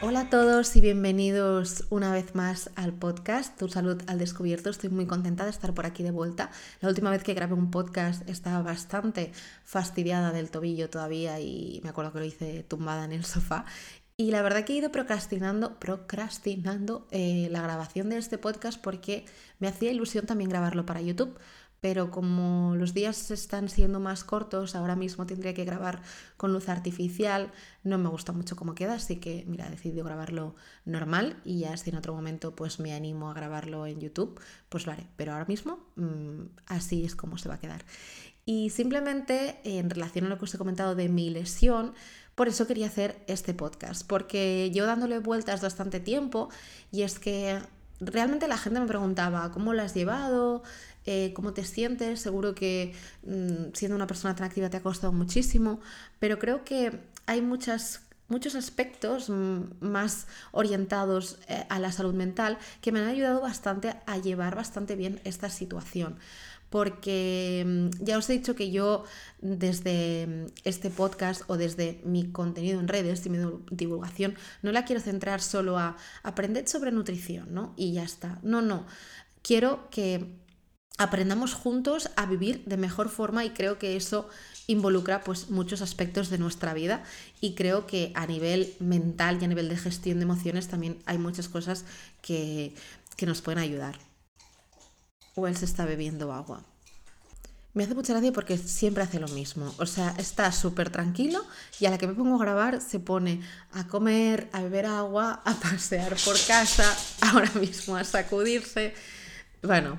Hola a todos y bienvenidos una vez más al podcast Tu salud al descubierto. Estoy muy contenta de estar por aquí de vuelta. La última vez que grabé un podcast estaba bastante fastidiada del tobillo todavía y me acuerdo que lo hice tumbada en el sofá. Y la verdad que he ido procrastinando, procrastinando eh, la grabación de este podcast porque me hacía ilusión también grabarlo para YouTube pero como los días están siendo más cortos, ahora mismo tendría que grabar con luz artificial, no me gusta mucho cómo queda, así que mira, he decidido grabarlo normal y ya si en otro momento pues me animo a grabarlo en YouTube, pues lo haré, pero ahora mismo mmm, así es como se va a quedar. Y simplemente en relación a lo que os he comentado de mi lesión, por eso quería hacer este podcast, porque yo dándole vueltas bastante tiempo y es que realmente la gente me preguntaba cómo lo has llevado, eh, cómo te sientes, seguro que mm, siendo una persona tan activa te ha costado muchísimo, pero creo que hay muchas muchos aspectos mm, más orientados eh, a la salud mental que me han ayudado bastante a llevar bastante bien esta situación. Porque mm, ya os he dicho que yo desde este podcast o desde mi contenido en redes y mi divulgación no la quiero centrar solo a aprender sobre nutrición, ¿no? Y ya está. No, no. Quiero que aprendamos juntos a vivir de mejor forma y creo que eso involucra pues muchos aspectos de nuestra vida y creo que a nivel mental y a nivel de gestión de emociones también hay muchas cosas que, que nos pueden ayudar. O él se está bebiendo agua. Me hace mucha gracia porque siempre hace lo mismo. O sea, está súper tranquilo y a la que me pongo a grabar se pone a comer, a beber agua, a pasear por casa, ahora mismo a sacudirse. Bueno,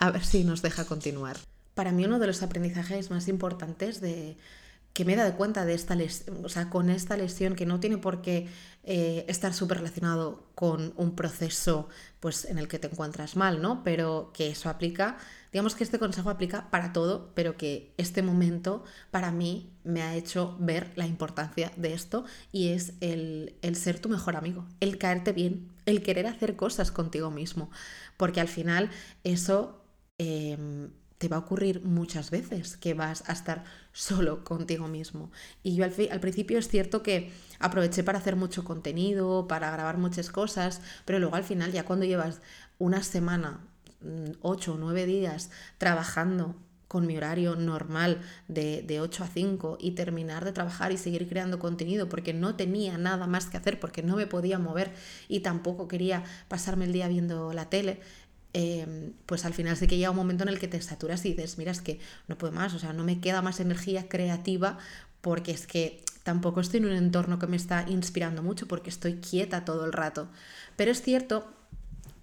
a ver si nos deja continuar. Para mí uno de los aprendizajes más importantes de que me he dado cuenta de esta lesión, o sea, con esta lesión que no tiene por qué eh, estar súper relacionado con un proceso pues, en el que te encuentras mal, ¿no? Pero que eso aplica, digamos que este consejo aplica para todo, pero que este momento para mí me ha hecho ver la importancia de esto y es el, el ser tu mejor amigo, el caerte bien, el querer hacer cosas contigo mismo, porque al final eso Em, te va a ocurrir muchas veces que vas a estar solo contigo mismo. Y yo al, principio es cierto que aproveché para hacer mucho contenido, para grabar muchas cosas, pero luego al final ya cuando llevas una semana, mm, ocho o nueve días trabajando con mi horario normal de, de 8 a 5 y terminar de trabajar y seguir creando contenido porque no tenía nada más que hacer, porque no me podía mover y tampoco quería pasarme el día viendo la tele, Em, pues al final sí que llega un momento en el que te saturas y dices, mira, es que no puedo más, o sea, no me queda más energía creativa porque es que tampoco estoy en un entorno que me está inspirando mucho porque estoy quieta todo el rato. Pero es cierto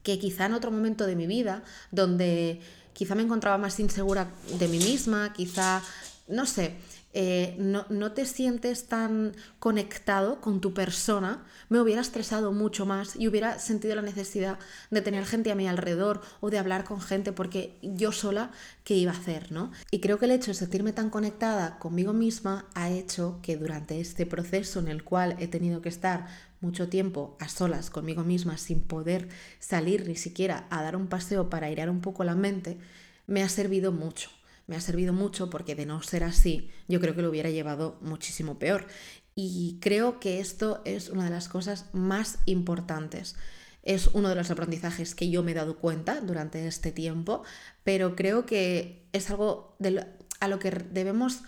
que quizá en otro momento de mi vida, donde quizá me encontraba más insegura de mí misma, quizá, no sé, eh, no, te sientes tan conectado con tu persona, me hubiera estresado mucho más y hubiera sentido la necesidad de tener gente a mi alrededor o de hablar con gente porque yo sola, ¿qué iba a hacer? ¿no? Y creo que el hecho de sentirme tan conectada conmigo misma ha hecho que durante este proceso en el cual he tenido que estar mucho tiempo a solas conmigo misma sin poder salir ni siquiera a dar un paseo para airear un poco la mente, me ha servido mucho me ha servido mucho porque de no ser así, yo creo que lo hubiera llevado muchísimo peor. Y creo que esto es una de las cosas más importantes. Es uno de los aprendizajes que yo me he dado cuenta durante este tiempo, pero creo que es algo a lo que debemos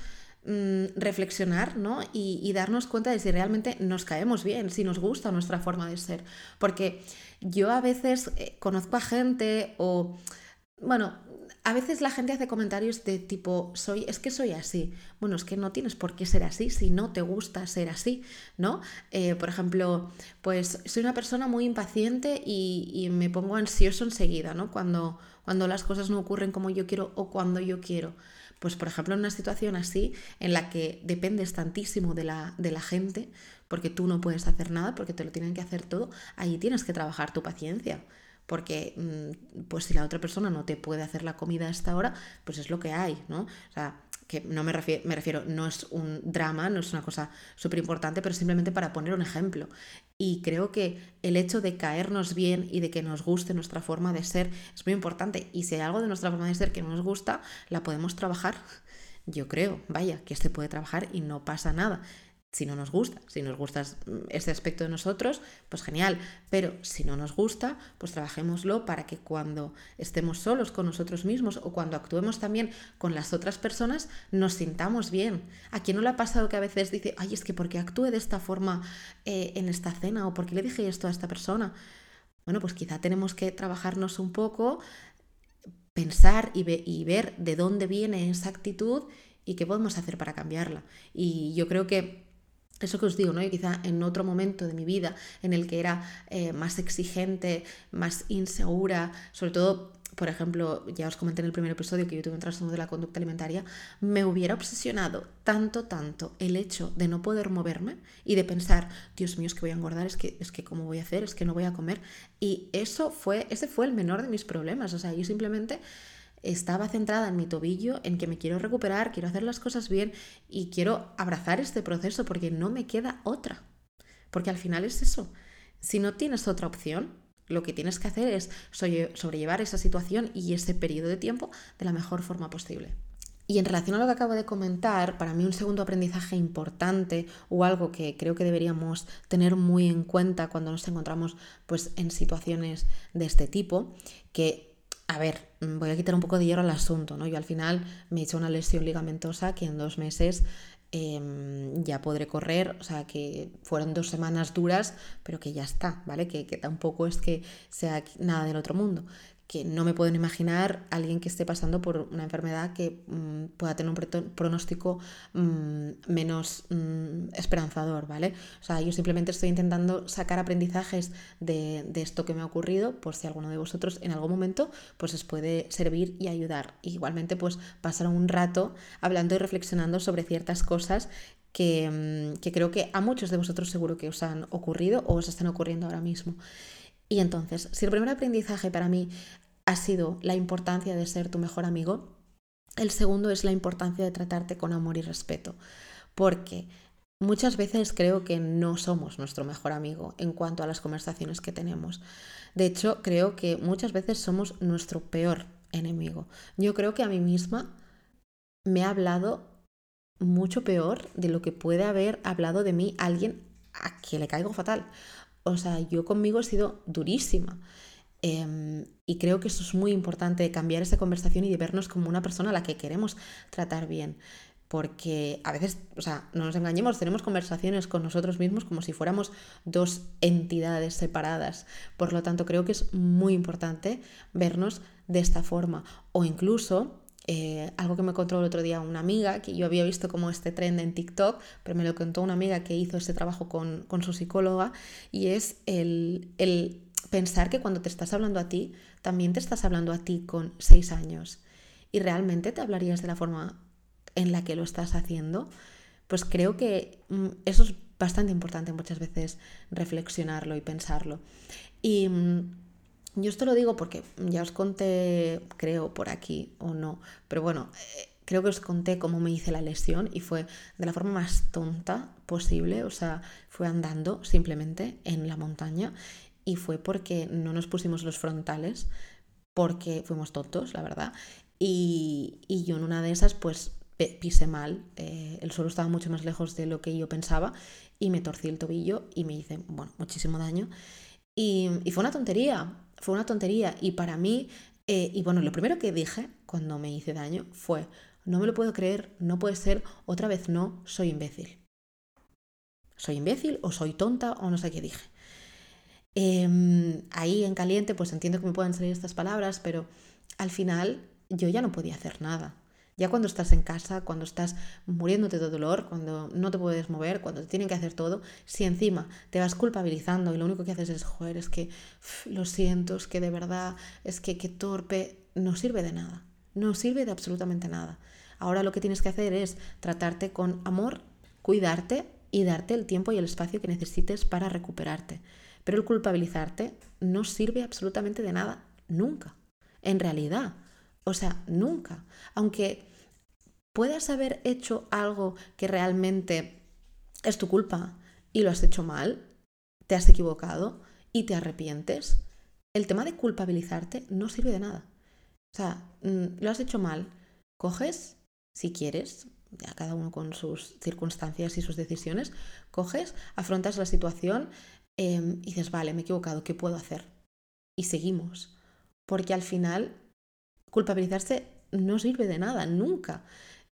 mm, reflexionar ¿no? y, y, darnos cuenta de si realmente nos caemos bien, si nos gusta nuestra forma de ser. Porque yo a veces eh, conozco a gente o, bueno, a veces la gente hace comentarios de tipo, soy, es que soy así. Bueno, es que no tienes por qué ser así si no te gusta ser así, ¿no? Eh, por ejemplo, pues soy una persona muy impaciente y, me pongo ansioso enseguida, ¿no? Cuando, cuando las cosas no ocurren como yo quiero o cuando yo quiero. Pues, por ejemplo, en una situación así, en la que dependes tantísimo de la, de la gente, porque tú no puedes hacer nada, porque te lo tienen que hacer todo, ahí tienes que trabajar tu paciencia porque mm, pues si la otra persona no te puede hacer la comida a esta hora, pues es lo que hay, ¿no? O sea, que no me refiero, me refiero no es un drama, no es una cosa súper importante, pero simplemente para poner un ejemplo. Y creo que el hecho de caernos bien y de que nos guste nuestra forma de ser es muy importante. Y si hay algo de nuestra forma de ser que no nos gusta, la podemos trabajar. Yo creo, vaya, que se puede trabajar y no pasa nada. Si no nos gusta. Si nos gusta ese aspecto de nosotros, pues genial. Pero si no nos gusta, pues trabajémoslo para que cuando estemos solos con nosotros mismos o cuando actuemos también con las otras personas, nos sintamos bien. ¿A quién no le ha pasado que a veces dice, ay, es que porque actúe de esta forma eh, en esta cena o porque le dije esto a esta persona? Bueno, pues quizá tenemos que trabajarnos un poco, pensar y ver de dónde viene esa actitud y qué podemos hacer para cambiarla. Y yo creo que eso que os digo, ¿no? Y quizá en otro momento de mi vida en el que era eh, más exigente, más insegura, sobre todo, por ejemplo, ya os comenté en el primer episodio que yo tuve un trastorno de la conducta alimentaria, me hubiera obsesionado tanto, tanto el hecho de no poder moverme y de pensar, Dios mío, es que voy a engordar, es que, es que cómo voy a hacer, es que no voy a comer. Y eso fue, ese fue el menor de mis problemas. O sea, yo simplemente estaba centrada en mi tobillo, en que me quiero recuperar, quiero hacer las cosas bien y quiero abrazar este proceso porque no me queda otra. Porque al final es eso. Si no tienes otra opción, lo que tienes que hacer es sobrellevar esa situación y ese periodo de tiempo de la mejor forma posible. Y en relación a lo que acabo de comentar, para mí un segundo aprendizaje importante o algo que creo que deberíamos tener muy en cuenta cuando nos encontramos pues, en situaciones de este tipo, que a ver, mm, voy a quitar un poco de hierro al asunto, ¿no? Yo al final me he hecho una lesión ligamentosa que en dos meses em, ya podré correr, o sea que fueron dos semanas duras, pero que ya está, ¿vale? Que, que tampoco es que sea nada del otro mundo que no me puedo imaginar alguien que esté pasando por una enfermedad que mm, pueda tener un pronóstico mm, menos mm, esperanzador, ¿vale? O sea, yo simplemente estoy intentando sacar aprendizajes de, esto que me ha ocurrido, por si alguno de vosotros en algún momento pues os puede servir y ayudar. igualmente pues pasar un rato hablando y reflexionando sobre ciertas cosas que, que creo que a muchos de vosotros seguro que os han ocurrido o os están ocurriendo ahora mismo. Y entonces, si el primer aprendizaje para mí ha sido la importancia de ser tu mejor amigo, el segundo es la importancia de tratarte con amor y respeto. Porque muchas veces creo que no somos nuestro mejor amigo en cuanto a las conversaciones que tenemos. De hecho, creo que muchas veces somos nuestro peor enemigo. Yo creo que a mí misma me ha hablado mucho peor de lo que puede haber hablado de mí alguien a quien le caigo fatal. O sea, yo conmigo he sido durísima. Em, y creo que eso es muy importante, cambiar esa conversación y de vernos como una persona a la que queremos tratar bien. Porque a veces, o sea, no nos engañemos, tenemos conversaciones con nosotros mismos como si fuéramos dos entidades separadas. Por lo tanto, creo que es muy importante vernos de esta forma. O incluso eh, algo que me contó el otro día una amiga, que yo había visto como este trend en TikTok, pero me lo contó una amiga que hizo ese trabajo con, su psicóloga, y es el, el pensar que cuando te estás hablando a ti, también te estás hablando a ti con seis años. Y realmente te hablarías de la forma en la que lo estás haciendo, pues creo que mm, eso es bastante importante muchas veces reflexionarlo y pensarlo. Y mm, yo esto lo digo porque ya os conté, creo, por aquí o no, pero bueno, eh, creo que os conté cómo me hice la lesión y fue de la forma más tonta posible, o sea, fue andando simplemente en la montaña y fue porque no nos pusimos los frontales, porque fuimos tontos, la verdad, y, yo en una de esas pues pisé mal, eh, el suelo estaba mucho más lejos de lo que yo pensaba y me torcí el tobillo y me hice, bueno, muchísimo daño. Y, y fue una tontería, fue una tontería y para mí, eh, y bueno, lo primero que dije cuando me hice daño fue, no me lo puedo creer, no puede ser, otra vez no, soy imbécil. Soy imbécil o soy tonta o no sé qué dije. Em, ahí en caliente pues entiendo que me puedan salir estas palabras, pero al final yo ya no podía hacer nada. Ya cuando estás en casa, cuando estás muriéndote de dolor, cuando no te puedes mover, cuando te tienen que hacer todo, si encima te vas culpabilizando y lo único que haces es, joder, es que lo siento, es que de verdad, es que qué torpe, no sirve de nada, no sirve de absolutamente nada. Ahora lo que tienes que hacer es tratarte con amor, cuidarte y darte el tiempo y el espacio que necesites para recuperarte. Pero el culpabilizarte no sirve absolutamente de nada, nunca, en realidad. O sea, nunca. Aunque puedas haber hecho algo que realmente es tu culpa y lo has hecho mal, te has equivocado y te arrepientes, el tema de culpabilizarte no sirve de nada. O sea, mm, lo has hecho mal, coges, si quieres, ya cada uno con sus circunstancias y sus decisiones, coges, afrontas la situación em, y dices, vale, me he equivocado, ¿qué puedo hacer? Y seguimos. Porque al final, culpabilizarse no sirve de nada, nunca.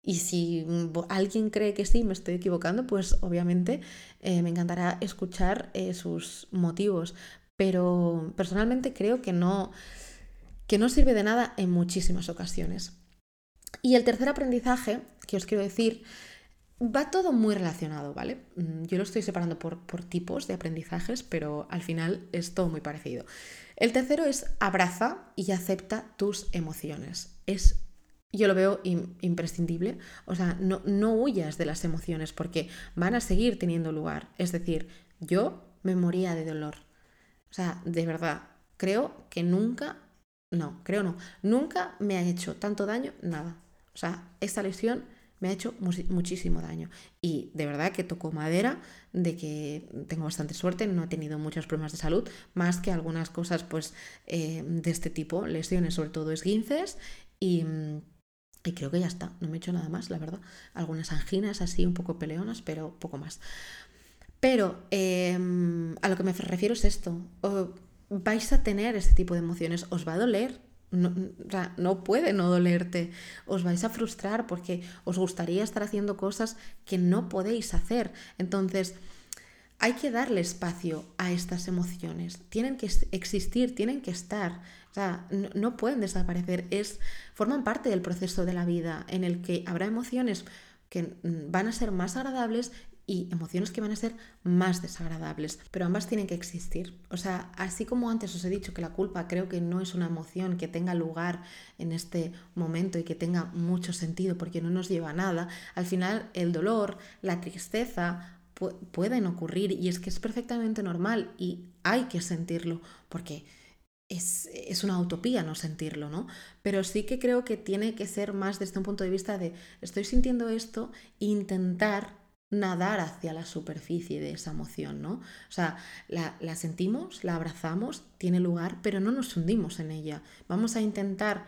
Y si alguien cree que sí, me estoy equivocando, pues obviamente eh, me encantará escuchar eh, sus motivos. Pero personalmente creo que no, que no sirve de nada en muchísimas ocasiones. Y el tercer aprendizaje que os quiero decir va todo muy relacionado, ¿vale? Mm, yo lo estoy separando por, por tipos de aprendizajes, pero al final es todo muy parecido. El tercero es abraza y acepta tus emociones. Es yo lo veo imprescindible. O sea, no, no huyas de las emociones porque van a seguir teniendo lugar. Es decir, yo me moría de dolor. O sea, de verdad, creo que nunca, no, creo no, nunca me ha hecho tanto daño nada. O sea, esta lesión me ha hecho muchísimo daño. Y de verdad que tocó madera de que tengo bastante suerte, no he tenido muchos problemas de salud, más que algunas cosas pues eh, de este tipo, lesiones, sobre todo esguinces y creo que ya está, no me he hecho nada más, la verdad. Algunas anginas así un poco peleonas, pero poco más. Pero em, a lo que me refiero es esto. vais a tener este tipo de emociones, os va a doler. No, no puede no dolerte. Os vais a frustrar porque os gustaría estar haciendo cosas que no podéis hacer. Entonces, hay que darle espacio a estas emociones. Tienen que existir, tienen que estar. O sea, no, pueden desaparecer. Es, forman parte del proceso de la vida en el que habrá emociones que mm, van a ser más agradables y emociones que van a ser más desagradables, pero ambas tienen que existir. O sea, así como antes os he dicho que la culpa creo que no es una emoción que tenga lugar en este momento y que tenga mucho sentido porque no nos lleva a nada, al final el dolor, la tristeza, pueden ocurrir y es que es perfectamente normal y hay que sentirlo porque es, es, una utopía no sentirlo, ¿no? Pero sí que creo que tiene que ser más desde un punto de vista de estoy sintiendo esto intentar nadar hacia la superficie de esa emoción, ¿no? O sea, la, sentimos, la abrazamos, tiene lugar, pero no nos hundimos en ella. Vamos a intentar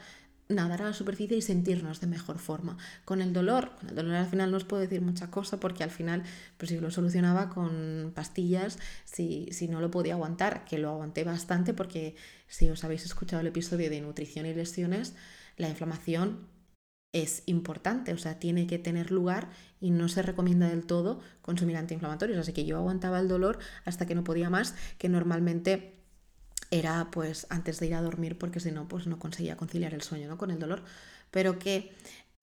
nadar a la superficie y sentirnos de mejor forma. Con el dolor, con el dolor al final no os puedo decir mucha cosa porque al final, pues si lo solucionaba con pastillas, si, si no lo podía aguantar, que lo aguanté bastante porque si os habéis escuchado el episodio de nutrición y lesiones, la inflamación es importante, o sea, tiene que tener lugar y no se recomienda del todo consumir antiinflamatorios. Así que yo aguantaba el dolor hasta que no podía más, que normalmente era pues antes de ir a dormir porque si no pues no conseguía conciliar el sueño ¿no? con el dolor, pero que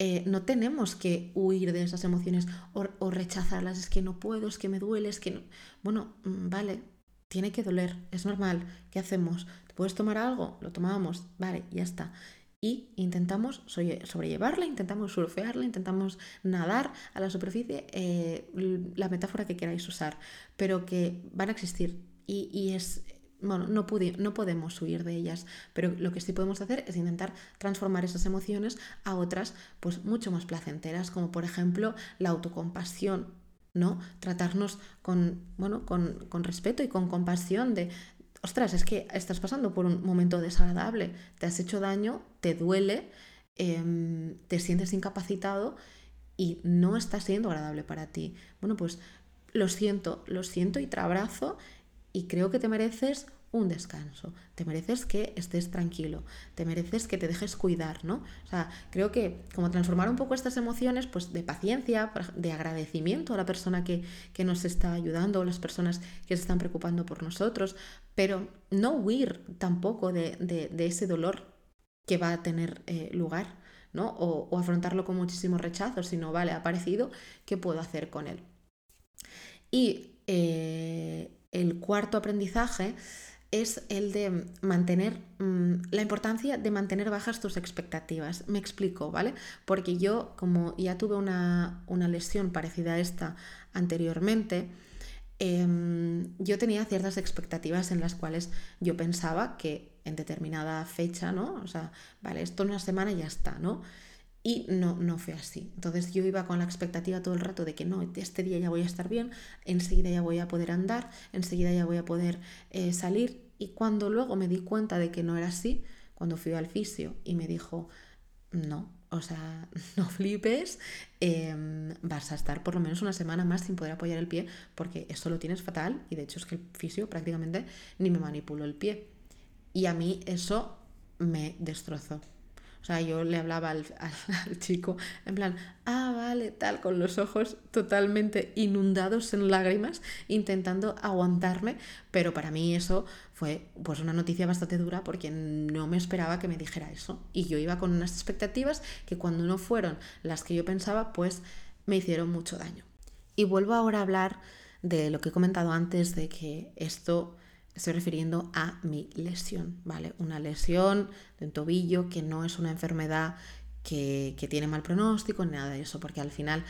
eh, no tenemos que huir de esas emociones o, rechazarlas, es que no puedo, es que me duele, es que no... Bueno, mm, vale, tiene que doler, es normal, ¿qué hacemos? ¿Te puedes tomar algo? Lo tomamos, vale, ya está. Y intentamos sobrellevarla, intentamos surfearla, intentamos nadar a la superficie, eh, la metáfora que queráis usar, pero que van a existir y, es, bueno, no, no podemos huir de ellas, pero lo que sí podemos hacer es intentar transformar esas emociones a otras, pues mucho más placenteras, como por ejemplo la autocompasión, ¿no? Tratarnos con, bueno, con, con respeto y con compasión de, ostras, es que estás pasando por un momento desagradable, te has hecho daño, te duele, em, te sientes incapacitado y no está siendo agradable para ti. Bueno, pues lo siento, lo siento y te abrazo y creo que te mereces un descanso, te mereces que estés tranquilo, te mereces que te dejes cuidar, ¿no? O sea, creo que como transformar un poco estas emociones, pues de paciencia, de agradecimiento a la persona que, nos está ayudando, las personas que se están preocupando por nosotros, pero no huir tampoco de, ese dolor que va a tener eh, lugar, ¿no? O, afrontarlo con muchísimo rechazo, si no, vale, ha aparecido, ¿qué puedo hacer con él? Y eh, el cuarto aprendizaje es el de mantener mm, la importancia de mantener bajas tus expectativas. Me explico, ¿vale? Porque yo, como ya tuve una, lesión parecida a esta anteriormente, em, yo tenía ciertas expectativas en las cuales yo pensaba que en determinada fecha, ¿no? O sea, vale, esto en una semana ya está, ¿no? Y no, no fue así. Entonces yo iba con la expectativa todo el rato de que no, este día ya voy a estar bien, enseguida ya voy a poder andar, enseguida ya voy a poder eh, salir. Y cuando luego me di cuenta de que no era así, cuando fui al fisio y me dijo, no, o sea, no flipes, em, vas a estar por lo menos una semana más sin poder apoyar el pie porque eso lo tienes fatal y de hecho es que el fisio prácticamente ni me manipuló el pie. Y a mí eso me destrozó. O sea, yo le hablaba al, chico en plan, ah, vale, tal, con los ojos totalmente inundados en lágrimas, intentando aguantarme, pero para mí eso fue pues una noticia bastante dura porque no me esperaba que me dijera eso. Y yo iba con unas expectativas que cuando no fueron las que yo pensaba, pues me hicieron mucho daño. Y vuelvo ahora a hablar de lo que he comentado antes, de que esto estoy refiriendo a mi lesión, ¿vale? Una lesión de un tobillo que no es una enfermedad que, tiene mal pronóstico, ni nada de eso, porque al final,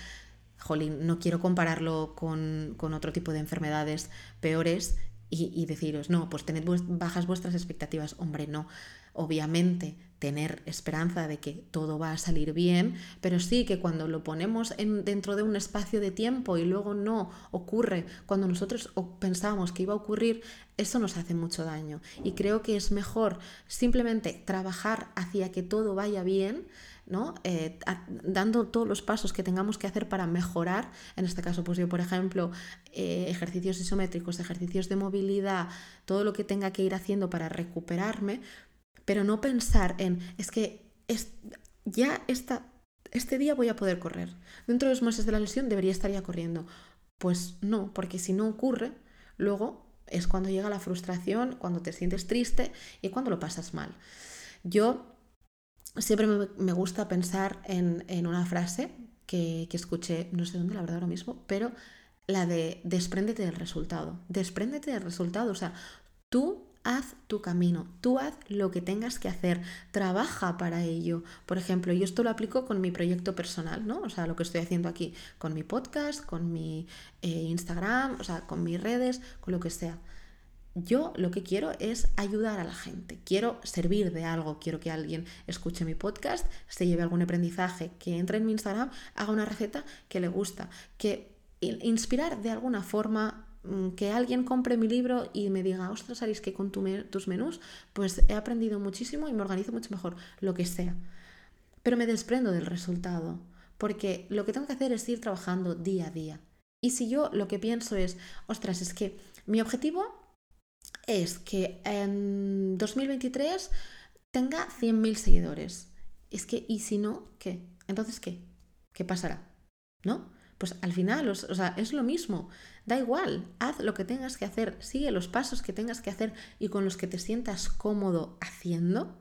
jolín, no quiero compararlo con, con otro tipo de enfermedades peores y, deciros, no, pues tened bajas vuestras expectativas. Hombre, no. Obviamente tener esperanza de que todo va a salir bien, pero sí que cuando lo ponemos en, dentro de un espacio de tiempo y luego no ocurre cuando nosotros pensábamos que iba a ocurrir, eso nos hace mucho daño. Y creo que es mejor simplemente trabajar hacia que todo vaya bien. ¿No? Eh, dando todos los pasos que tengamos que hacer para mejorar, en este caso, pues yo, por ejemplo, eh, ejercicios isométricos, ejercicios de movilidad, todo lo que tenga que ir haciendo para recuperarme, pero no pensar en, es que es, ya esta, este día voy a poder correr. Dentro de los meses de la lesión debería estar ya corriendo. Pues no, porque si no ocurre, luego es cuando llega la frustración, cuando te sientes triste y cuando lo pasas mal. Yo siempre me, gusta pensar en, una frase que, que, escuché, no sé dónde, la verdad ahora mismo, pero la de despréndete del resultado. Despréndete del resultado. O sea, tú haz tu camino, tú haz lo que tengas que hacer, trabaja para ello. Por ejemplo, yo esto lo aplico con mi proyecto personal, ¿no? O sea, lo que estoy haciendo aquí, con mi podcast, con mi eh, Instagram, o sea, con mis redes, con lo que sea. Yo lo que quiero es ayudar a la gente, quiero servir de algo, quiero que alguien escuche mi podcast, se lleve algún aprendizaje, que entre en mi Instagram, haga una receta que le gusta, que inspirar de alguna forma Mm, que alguien compre mi libro y me diga, ostras, Aris, que con tus menús, pues he aprendido muchísimo y me organizo mucho mejor, lo que sea. Pero me desprendo del resultado, porque lo que tengo que hacer es ir trabajando día a día. Y si yo lo que pienso es, ostras, es que mi objetivo es que en 2023 tenga 100.000 seguidores. Es que, ¿y si no, qué? Entonces, ¿qué? ¿Qué pasará? ¿No? Pues al final, o sea, es lo mismo. Da igual, haz lo que tengas que hacer, sigue los pasos que tengas que hacer y con los que te sientas cómodo haciendo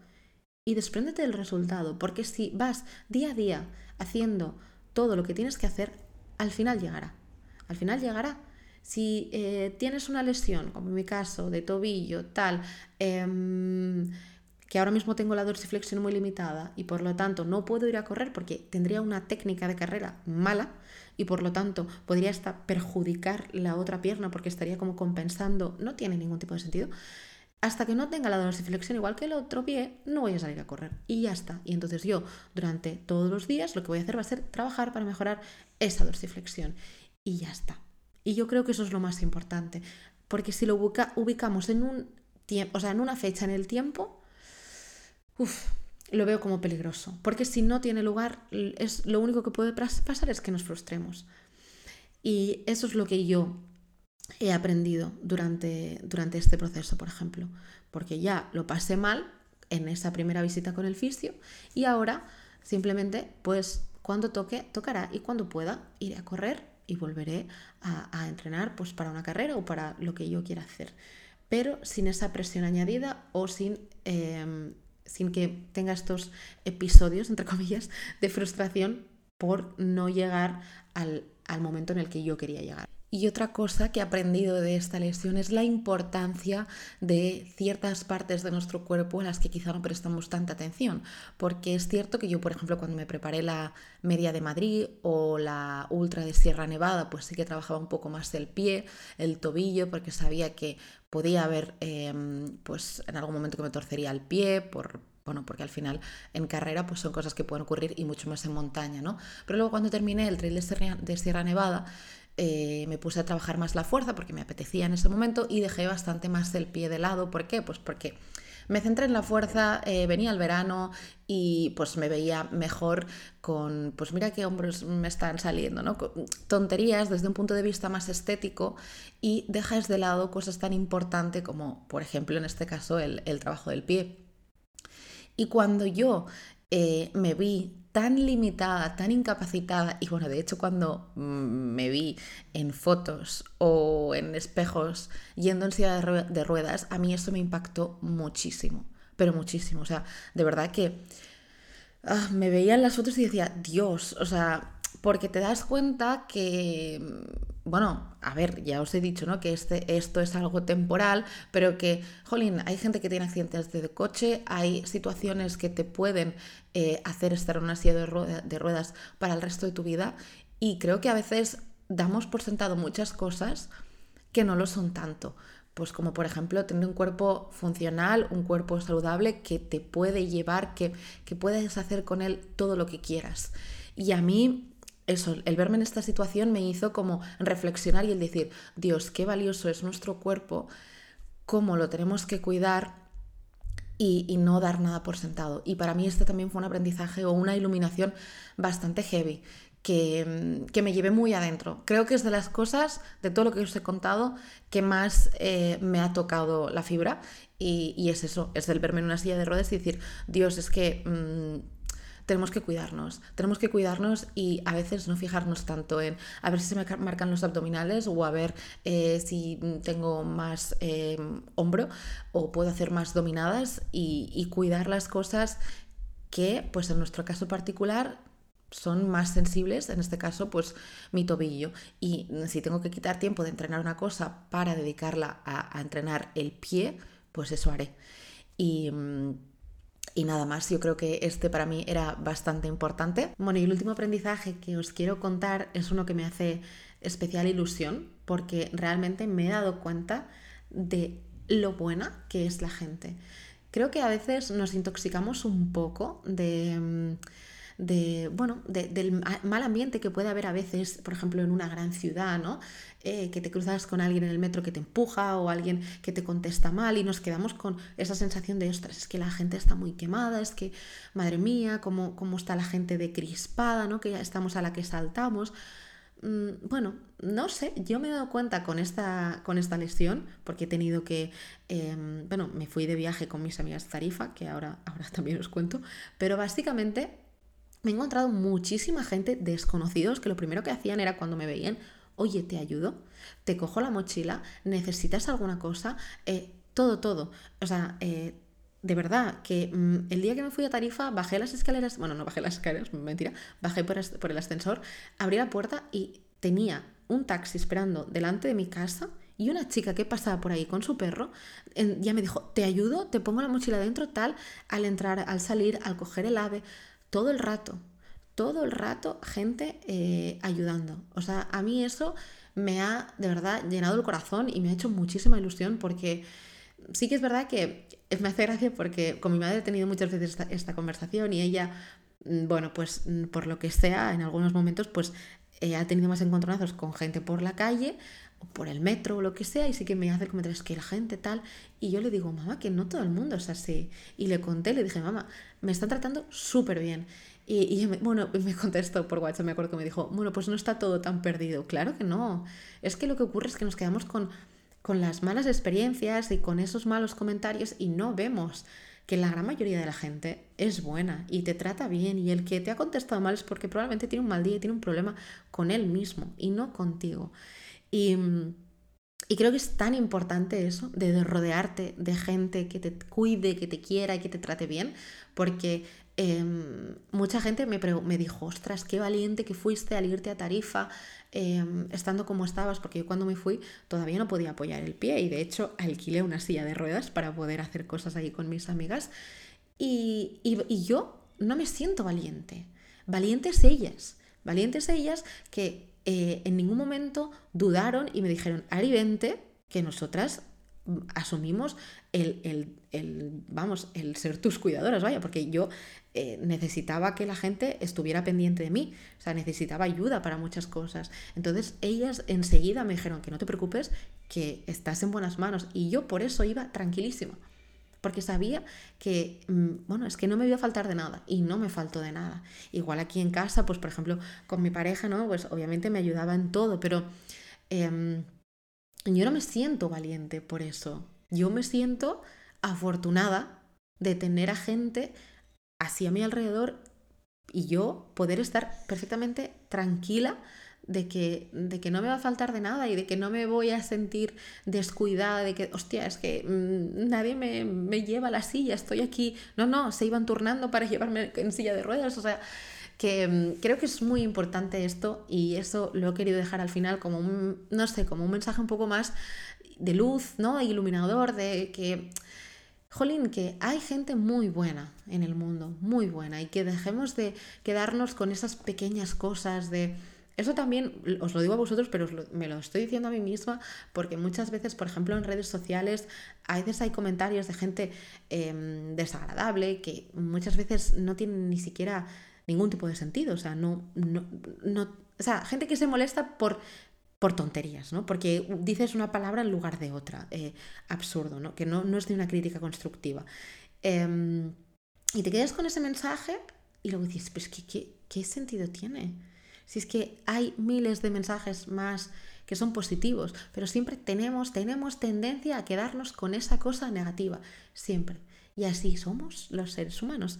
y despréndete del resultado, porque si vas día a día haciendo todo lo que tienes que hacer, al final llegará. Al final llegará. Si eh, tienes una lesión, como en mi caso, de tobillo, tal, em, que ahora mismo tengo la dorsiflexión muy limitada y por lo tanto no puedo ir a correr porque tendría una técnica de carrera mala, y por lo tanto podría hasta perjudicar la otra pierna porque estaría como compensando, no tiene ningún tipo de sentido. Hasta que no tenga la dorsiflexión igual que el otro pie, no voy a salir a correr. Y ya está. Y entonces yo, durante todos los días, lo que voy a hacer va a ser trabajar para mejorar esa dorsiflexión. Y ya está. Y yo creo que eso es lo más importante. Porque si lo ubicamos en un o sea, en una fecha en el tiempo, uff, lo veo como peligroso, porque si no tiene lugar, es, lo único que puede pasar es que nos frustremos. Y eso es lo que yo he aprendido durante, durante este proceso, por ejemplo, porque ya lo pasé mal en esa primera visita con el fisio y ahora simplemente, pues cuando toque, tocará y cuando pueda, iré a correr y volveré a, entrenar pues para una carrera o para lo que yo quiera hacer, pero sin esa presión añadida o sin... Em, sin que tenga estos episodios, entre comillas, de frustración por no llegar al, al momento en el que yo quería llegar. Y otra cosa que he aprendido de esta lesión es la importancia de ciertas partes de nuestro cuerpo a las que quizá no prestamos tanta atención. Porque es cierto que yo, por ejemplo, cuando me preparé la media de Madrid o la ultra de Sierra Nevada, pues sí que trabajaba un poco más el pie, el tobillo, porque sabía que podía haber, em, pues en algún momento que me torcería el pie por, bueno, porque al final en carrera pues son cosas que pueden ocurrir y mucho más en montaña, ¿no? Pero luego cuando terminé el trail de Sierra Nevada, eh, me puse a trabajar más la fuerza porque me apetecía en ese momento y dejé bastante más el pie de lado. ¿Por qué? Pues porque me centré en la fuerza, eh, venía el verano y pues me veía mejor con, pues mira qué hombros me están saliendo, ¿no? tonterías desde un punto de vista más estético y dejas de lado cosas tan importantes como, por ejemplo, en este caso, el, trabajo del pie. Y cuando yo eh, me vi tan limitada, tan incapacitada, y bueno, de hecho cuando mm, me vi en fotos o en espejos yendo en silla de ruedas, a mí eso me impactó muchísimo, pero muchísimo, o sea, de verdad que ah, me veía en las fotos y decía, Dios, o sea, porque te das cuenta que, bueno, a ver, ya os he dicho, ¿no? Que este, esto es algo temporal, pero que, jolín, hay gente que tiene accidentes de coche, hay situaciones que te pueden eh, hacer estar en una silla de, de ruedas para el resto de tu vida y creo que a veces damos por sentado muchas cosas que no lo son tanto. Pues como por ejemplo tener un cuerpo funcional, un cuerpo saludable que te puede llevar, que, que puedes hacer con él todo lo que quieras. Y a mí eso, el verme en esta situación me hizo como reflexionar y el decir, Dios, qué valioso es nuestro cuerpo, cómo lo tenemos que cuidar y, no dar nada por sentado. Y para mí este también fue un aprendizaje o una iluminación bastante heavy. Que, me llevé muy adentro. Creo que es de las cosas, de todo lo que os he contado, que más eh, me ha tocado la fibra. Y, es eso, es el verme en una silla de ruedas y decir, Dios, es que mm, tenemos que cuidarnos, tenemos que cuidarnos y a veces no fijarnos tanto en a ver si se me marcan los abdominales o a ver eh, si tengo más eh, hombro o puedo hacer más dominadas y, cuidar las cosas que pues en nuestro caso particular son más sensibles, en este caso, pues mi tobillo. Y si tengo que quitar tiempo de entrenar una cosa para dedicarla a, a entrenar el pie, pues eso haré. Y mm, y nada más, yo creo que este para mí era bastante importante. Bueno, y el último aprendizaje que os quiero contar es uno que me hace especial ilusión porque realmente me he dado cuenta de lo buena que es la gente. Creo que a veces nos intoxicamos un poco de mm, de, bueno, del mal ambiente que puede haber a veces, por ejemplo, en una gran ciudad, ¿no? Eh, que te cruzas con alguien en el metro que te empuja o alguien que te contesta mal y nos quedamos con esa sensación de, ostras, es que la gente está muy quemada, es que, madre mía, cómo, cómo está la gente de crispada, ¿no? Que ya estamos a la que saltamos mm, bueno, no sé, yo me he dado cuenta con esta, con esta lesión, porque he tenido que, em, bueno, me fui de viaje con mis amigas Tarifa, que ahora, ahora también os cuento, pero básicamente me he encontrado muchísima gente desconocidos que lo primero que hacían era cuando me veían, oye, te ayudo, te cojo la mochila, necesitas alguna cosa, eh, todo, todo. O sea, eh, de verdad, que mm, el día que me fui a Tarifa, bajé las escaleras, bueno, no bajé las escaleras, mentira, bajé por, por el ascensor, abrí la puerta y tenía un taxi esperando delante de mi casa y una chica que pasaba por ahí con su perro ya me dijo, te ayudo, te pongo la mochila dentro, tal, al entrar, al salir, al coger el ave todo el rato, todo el rato gente eh, ayudando. O sea, a mí eso me ha de verdad llenado el corazón y me ha hecho muchísima ilusión porque sí que es verdad que me hace gracia porque con mi madre he tenido muchas veces esta, conversación y ella, mm, bueno, pues mm, por lo que sea, en algunos momentos, pues eh, ha tenido más encontronazos con gente por la calle por el metro o lo que sea y sí que me hace el es que la gente tal, y yo le digo, mamá, que no todo el mundo es así. Y le conté, le dije, mamá, me están tratando súper bien. Y, me, bueno, me contestó por WhatsApp, me acuerdo que me dijo, bueno, pues no está todo tan perdido. Claro que no. Es que lo que ocurre es que nos quedamos con, con las malas experiencias y con esos malos comentarios y no vemos que la gran mayoría de la gente es buena y te trata bien y el que te ha contestado mal es porque probablemente tiene un mal día y tiene un problema con él mismo y no contigo. Y, y creo que es tan importante eso, de rodearte de gente que te cuide, que te quiera y que te trate bien, porque Em, mucha gente me, me, dijo, ostras, qué valiente que fuiste al irte a Tarifa em, estando como estabas, porque yo cuando me fui todavía no podía apoyar el pie y de hecho alquilé una silla de ruedas para poder hacer cosas ahí con mis amigas. Y, y, yo no me siento valiente, valientes ellas, valientes ellas que eh, en ningún momento dudaron y me dijeron, Ari, vente, que nosotras asumimos el, vamos, el ser tus cuidadoras, vaya, porque yo eh, necesitaba que la gente estuviera pendiente de mí, o sea, necesitaba ayuda para muchas cosas. Entonces ellas enseguida me dijeron que no te preocupes, que estás en buenas manos y yo por eso iba tranquilísima, porque sabía que, mm, bueno, es que no me iba a faltar de nada y no me faltó de nada. Igual aquí en casa, pues por ejemplo, con mi pareja, ¿no? Pues obviamente me ayudaba en todo, pero em, yo no me siento valiente por eso. Yo me siento afortunada de tener a gente así a mi alrededor y yo poder estar perfectamente tranquila de que, de que no me va a faltar de nada y de que no me voy a sentir descuidada, de que, hostia, es que mm, nadie me, me, lleva la silla, estoy aquí. No, no, se iban turnando para llevarme en silla de ruedas, o sea, que mm, creo que es muy importante esto y eso lo he querido dejar al final como un, no sé, como un mensaje un poco más de luz, ¿no? Iluminador, de que jolín, que hay gente muy buena en el mundo, muy buena, y que dejemos de quedarnos con esas pequeñas cosas de... Eso también os lo digo a vosotros, pero me lo estoy diciendo a mí misma porque muchas veces, por ejemplo, en redes sociales, a veces hay comentarios de gente em, desagradable que muchas veces no tienen ni siquiera ningún tipo de sentido. O sea, no, no, no, o sea, gente que se molesta por por tonterías, ¿no? Porque dices una palabra en lugar de otra. Eh, absurdo, ¿no? Que no, no, es de una crítica constructiva. Em, y te quedas con ese mensaje y luego dices, pues ¿qué, qué, sentido tiene? Si es que hay miles de mensajes más que son positivos, pero siempre tenemos, tenemos tendencia a quedarnos con esa cosa negativa, siempre. Y así somos los seres humanos.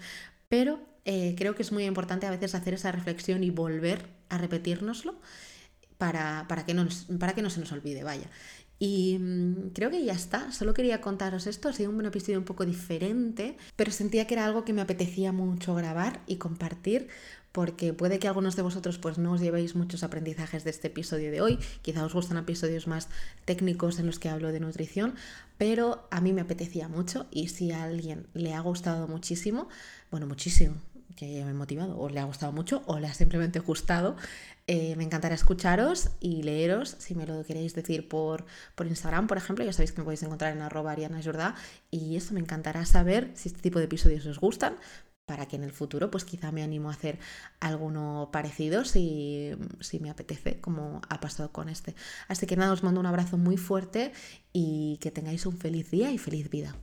Pero eh, creo que es muy importante a veces hacer esa reflexión y volver a repetirnoslo para, que, no, para que no se nos olvide, vaya. Y mm, creo que ya está, solo quería contaros esto, ha sido un episodio un poco diferente, pero sentía que era algo que me apetecía mucho grabar y compartir porque puede que algunos de vosotros pues no os llevéis muchos aprendizajes de este episodio de hoy, quizá os gustan episodios más técnicos en los que hablo de nutrición, pero a mí me apetecía mucho y si a alguien le ha gustado muchísimo, bueno, muchísimo, que me ha motivado, o le ha gustado mucho o le ha simplemente gustado, eh, me encantará escucharos y leeros si me lo queréis decir por, por Instagram, por ejemplo. Ya sabéis que me podéis encontrar en arroba Ariana. Y eso me encantará saber si este tipo de episodios os gustan para que en el futuro pues quizá me animo a hacer alguno parecido si, si me apetece, como ha pasado con este. Así que nada, os mando un abrazo muy fuerte y que tengáis un feliz día y feliz vida.